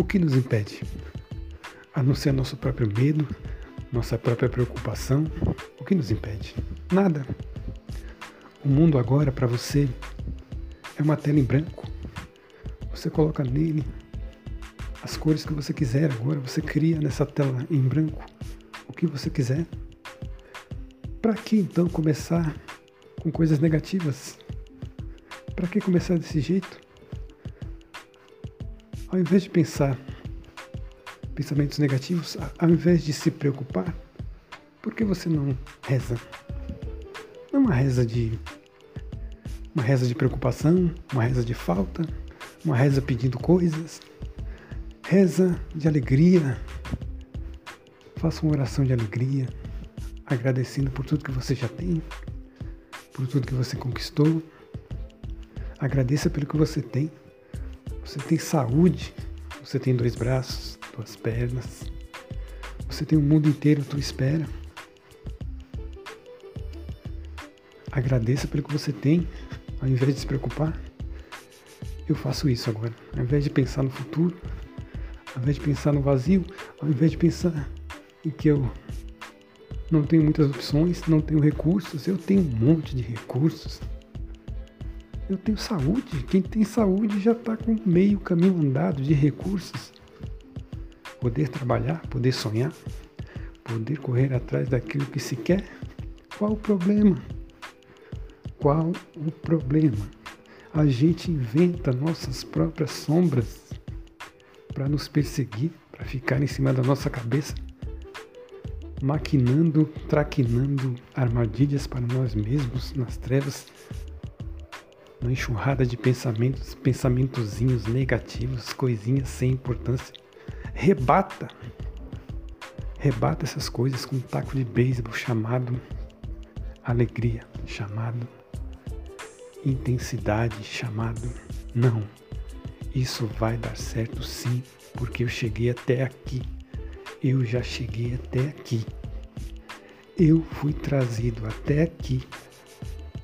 O que nos impede? A não ser nosso próprio medo, nossa própria preocupação. O que nos impede? Nada. O mundo agora para você é uma tela em branco. Você coloca nele as cores que você quiser agora, você cria nessa tela em branco o que você quiser. Para que então começar com coisas negativas? Para que começar desse jeito? Ao invés de pensar pensamentos negativos, ao invés de se preocupar, por que você não reza? Não é uma reza de uma reza de preocupação, uma reza de falta, uma reza pedindo coisas, reza de alegria. Faça uma oração de alegria, agradecendo por tudo que você já tem, por tudo que você conquistou. Agradeça pelo que você tem. Você tem saúde, você tem dois braços, duas pernas. Você tem o mundo inteiro à tua espera. Agradeça pelo que você tem, ao invés de se preocupar. Eu faço isso agora. Ao invés de pensar no futuro, ao invés de pensar no vazio, ao invés de pensar em que eu não tenho muitas opções, não tenho recursos, eu tenho um monte de recursos. Eu tenho saúde. Quem tem saúde já está com meio caminho andado de recursos. Poder trabalhar, poder sonhar, poder correr atrás daquilo que se quer. Qual o problema? Qual o problema? A gente inventa nossas próprias sombras para nos perseguir, para ficar em cima da nossa cabeça, maquinando, traquinando armadilhas para nós mesmos nas trevas, uma enxurrada de pensamentos, pensamentozinhos negativos, coisinhas sem importância. Rebata, rebata essas coisas com um taco de beisebol chamado alegria, chamado intensidade, chamado não. Isso vai dar certo sim, porque eu cheguei até aqui. Eu já cheguei até aqui. Eu fui trazido até aqui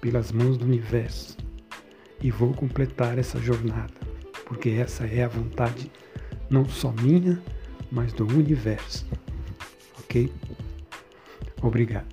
pelas mãos do universo e vou completar essa jornada, porque essa é a vontade não só minha, mas do universo. Ok? Obrigado.